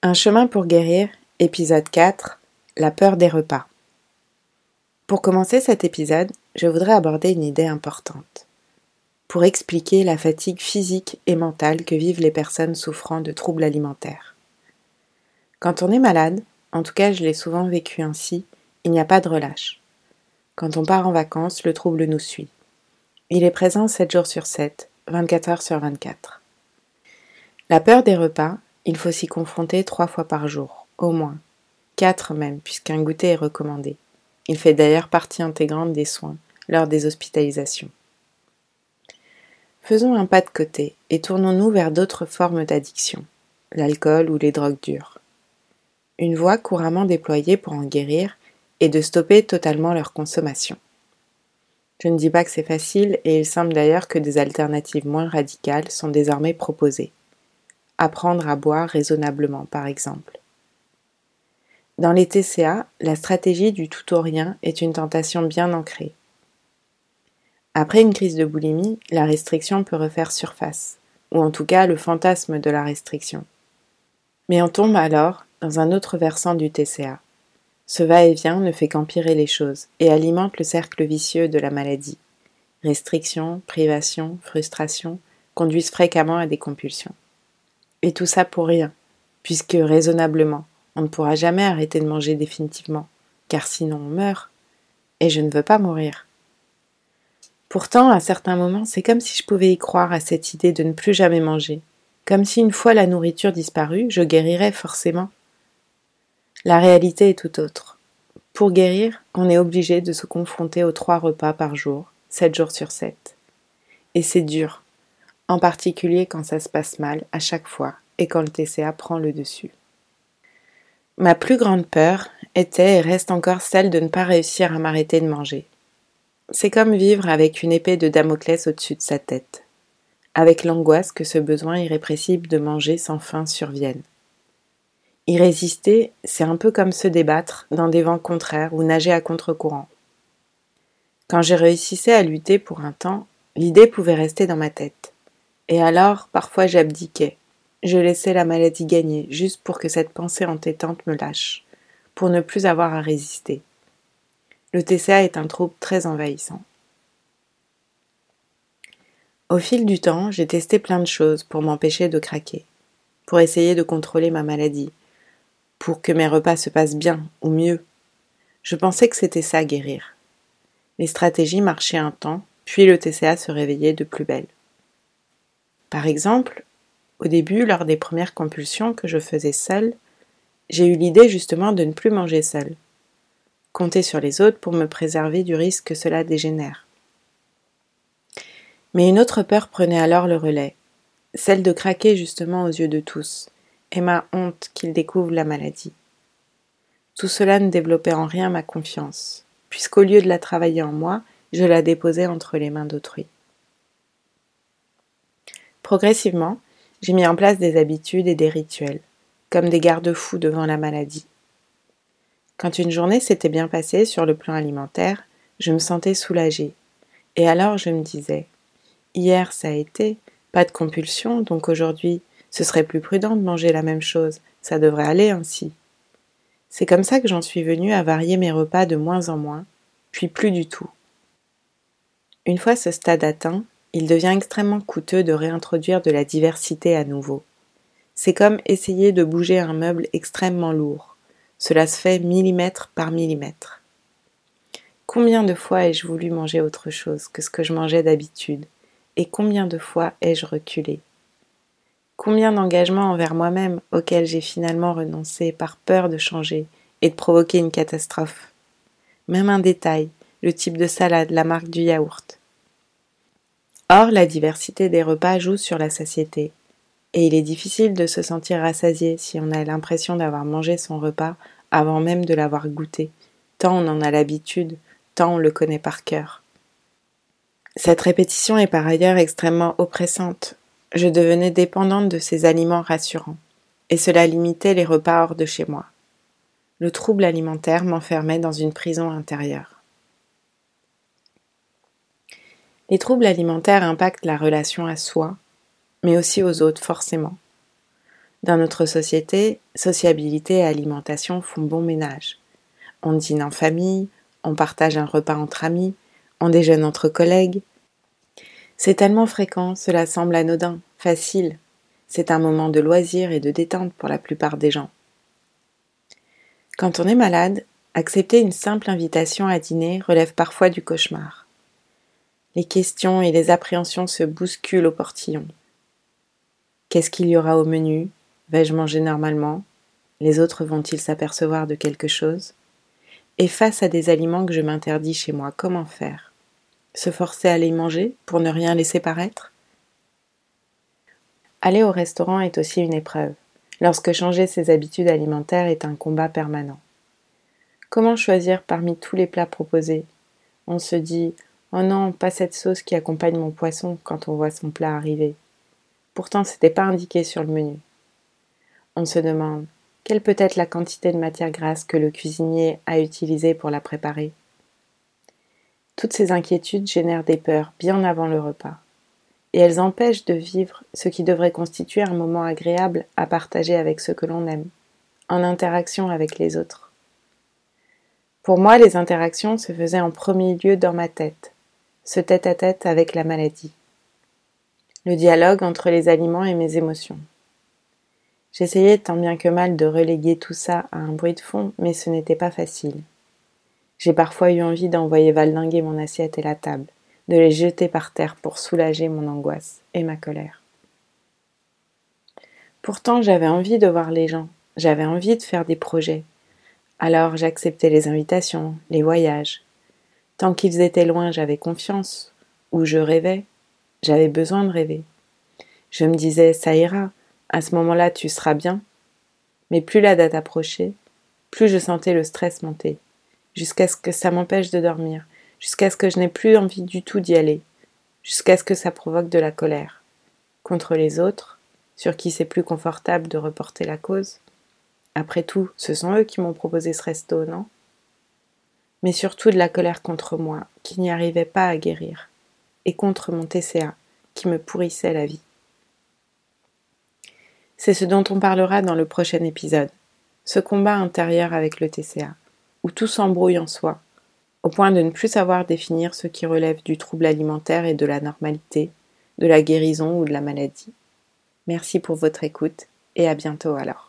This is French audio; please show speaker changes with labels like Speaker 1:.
Speaker 1: Un chemin pour guérir, épisode 4, la peur des repas. Pour commencer cet épisode, je voudrais aborder une idée importante. Pour expliquer la fatigue physique et mentale que vivent les personnes souffrant de troubles alimentaires. Quand on est malade, en tout cas je l'ai souvent vécu ainsi, il n'y a pas de relâche. Quand on part en vacances, le trouble nous suit. Il est présent 7 jours sur 7, 24 heures sur 24. La peur des repas, il faut s'y confronter trois fois par jour, au moins. Quatre même, puisqu'un goûter est recommandé. Il fait d'ailleurs partie intégrante des soins lors des hospitalisations. Faisons un pas de côté et tournons-nous vers d'autres formes d'addiction, l'alcool ou les drogues dures. Une voie couramment déployée pour en guérir est de stopper totalement leur consommation. Je ne dis pas que c'est facile et il semble d'ailleurs que des alternatives moins radicales sont désormais proposées. Apprendre à boire raisonnablement, par exemple. Dans les TCA, la stratégie du tout ou rien est une tentation bien ancrée. Après une crise de boulimie, la restriction peut refaire surface, ou en tout cas le fantasme de la restriction. Mais on tombe alors dans un autre versant du TCA. Ce va-et-vient ne fait qu'empirer les choses et alimente le cercle vicieux de la maladie. Restriction, privation, frustration conduisent fréquemment à des compulsions. Et tout ça pour rien, puisque raisonnablement, on ne pourra jamais arrêter de manger définitivement, car sinon on meurt, et je ne veux pas mourir. Pourtant, à certains moments, c'est comme si je pouvais y croire à cette idée de ne plus jamais manger, comme si une fois la nourriture disparue, je guérirais forcément. La réalité est tout autre. Pour guérir, on est obligé de se confronter aux trois repas par jour, sept jours sur sept. Et c'est dur, en particulier quand ça se passe mal à chaque fois et quand le TCA prend le dessus. Ma plus grande peur était et reste encore celle de ne pas réussir à m'arrêter de manger. C'est comme vivre avec une épée de Damoclès au-dessus de sa tête, avec l'angoisse que ce besoin irrépressible de manger sans fin survienne. Y c'est un peu comme se débattre dans des vents contraires ou nager à contre-courant. Quand je réussissais à lutter pour un temps, l'idée pouvait rester dans ma tête. Et alors, parfois j'abdiquais. Je laissais la maladie gagner, juste pour que cette pensée entêtante me lâche, pour ne plus avoir à résister. Le TCA est un trouble très envahissant. Au fil du temps, j'ai testé plein de choses pour m'empêcher de craquer, pour essayer de contrôler ma maladie, pour que mes repas se passent bien ou mieux. Je pensais que c'était ça guérir. Les stratégies marchaient un temps, puis le TCA se réveillait de plus belle. Par exemple, au début, lors des premières compulsions que je faisais seule, j'ai eu l'idée justement de ne plus manger seule. Compter sur les autres pour me préserver du risque que cela dégénère. Mais une autre peur prenait alors le relais, celle de craquer justement aux yeux de tous, et ma honte qu'ils découvrent la maladie. Tout cela ne développait en rien ma confiance, puisqu'au lieu de la travailler en moi, je la déposais entre les mains d'autrui. Progressivement, j'ai mis en place des habitudes et des rituels, comme des garde-fous devant la maladie. Quand une journée s'était bien passée sur le plan alimentaire, je me sentais soulagée. Et alors je me disais Hier ça a été, pas de compulsion, donc aujourd'hui ce serait plus prudent de manger la même chose, ça devrait aller ainsi. C'est comme ça que j'en suis venue à varier mes repas de moins en moins, puis plus du tout. Une fois ce stade atteint, il devient extrêmement coûteux de réintroduire de la diversité à nouveau. C'est comme essayer de bouger un meuble extrêmement lourd. Cela se fait millimètre par millimètre. Combien de fois ai-je voulu manger autre chose que ce que je mangeais d'habitude? Et combien de fois ai-je reculé? Combien d'engagements envers moi-même auxquels j'ai finalement renoncé par peur de changer et de provoquer une catastrophe? Même un détail, le type de salade, la marque du yaourt. Or, la diversité des repas joue sur la satiété, et il est difficile de se sentir rassasié si on a l'impression d'avoir mangé son repas avant même de l'avoir goûté, tant on en a l'habitude, tant on le connaît par cœur. Cette répétition est par ailleurs extrêmement oppressante. Je devenais dépendante de ces aliments rassurants, et cela limitait les repas hors de chez moi. Le trouble alimentaire m'enfermait dans une prison intérieure. Les troubles alimentaires impactent la relation à soi, mais aussi aux autres forcément. Dans notre société, sociabilité et alimentation font bon ménage. On dîne en famille, on partage un repas entre amis, on déjeune entre collègues. C'est tellement fréquent, cela semble anodin, facile. C'est un moment de loisir et de détente pour la plupart des gens. Quand on est malade, accepter une simple invitation à dîner relève parfois du cauchemar. Les questions et les appréhensions se bousculent au portillon. Qu'est-ce qu'il y aura au menu? Vais-je manger normalement? Les autres vont-ils s'apercevoir de quelque chose? Et face à des aliments que je m'interdis chez moi, comment faire? Se forcer à les manger pour ne rien laisser paraître? Aller au restaurant est aussi une épreuve, lorsque changer ses habitudes alimentaires est un combat permanent. Comment choisir parmi tous les plats proposés? On se dit Oh non, pas cette sauce qui accompagne mon poisson quand on voit son plat arriver. Pourtant, ce n'était pas indiqué sur le menu. On se demande quelle peut être la quantité de matière grasse que le cuisinier a utilisée pour la préparer? Toutes ces inquiétudes génèrent des peurs bien avant le repas, et elles empêchent de vivre ce qui devrait constituer un moment agréable à partager avec ceux que l'on aime, en interaction avec les autres. Pour moi, les interactions se faisaient en premier lieu dans ma tête, ce tête-à-tête -tête avec la maladie, le dialogue entre les aliments et mes émotions. J'essayais tant bien que mal de reléguer tout ça à un bruit de fond, mais ce n'était pas facile. J'ai parfois eu envie d'envoyer valdinguer mon assiette et la table, de les jeter par terre pour soulager mon angoisse et ma colère. Pourtant, j'avais envie de voir les gens, j'avais envie de faire des projets. Alors j'acceptais les invitations, les voyages. Tant qu'ils étaient loin, j'avais confiance, ou je rêvais, j'avais besoin de rêver. Je me disais, ça ira, à ce moment-là, tu seras bien. Mais plus la date approchait, plus je sentais le stress monter, jusqu'à ce que ça m'empêche de dormir, jusqu'à ce que je n'ai plus envie du tout d'y aller, jusqu'à ce que ça provoque de la colère. Contre les autres, sur qui c'est plus confortable de reporter la cause. Après tout, ce sont eux qui m'ont proposé ce resto, non? Mais surtout de la colère contre moi, qui n'y arrivait pas à guérir, et contre mon TCA, qui me pourrissait la vie. C'est ce dont on parlera dans le prochain épisode, ce combat intérieur avec le TCA, où tout s'embrouille en soi, au point de ne plus savoir définir ce qui relève du trouble alimentaire et de la normalité, de la guérison ou de la maladie. Merci pour votre écoute et à bientôt alors.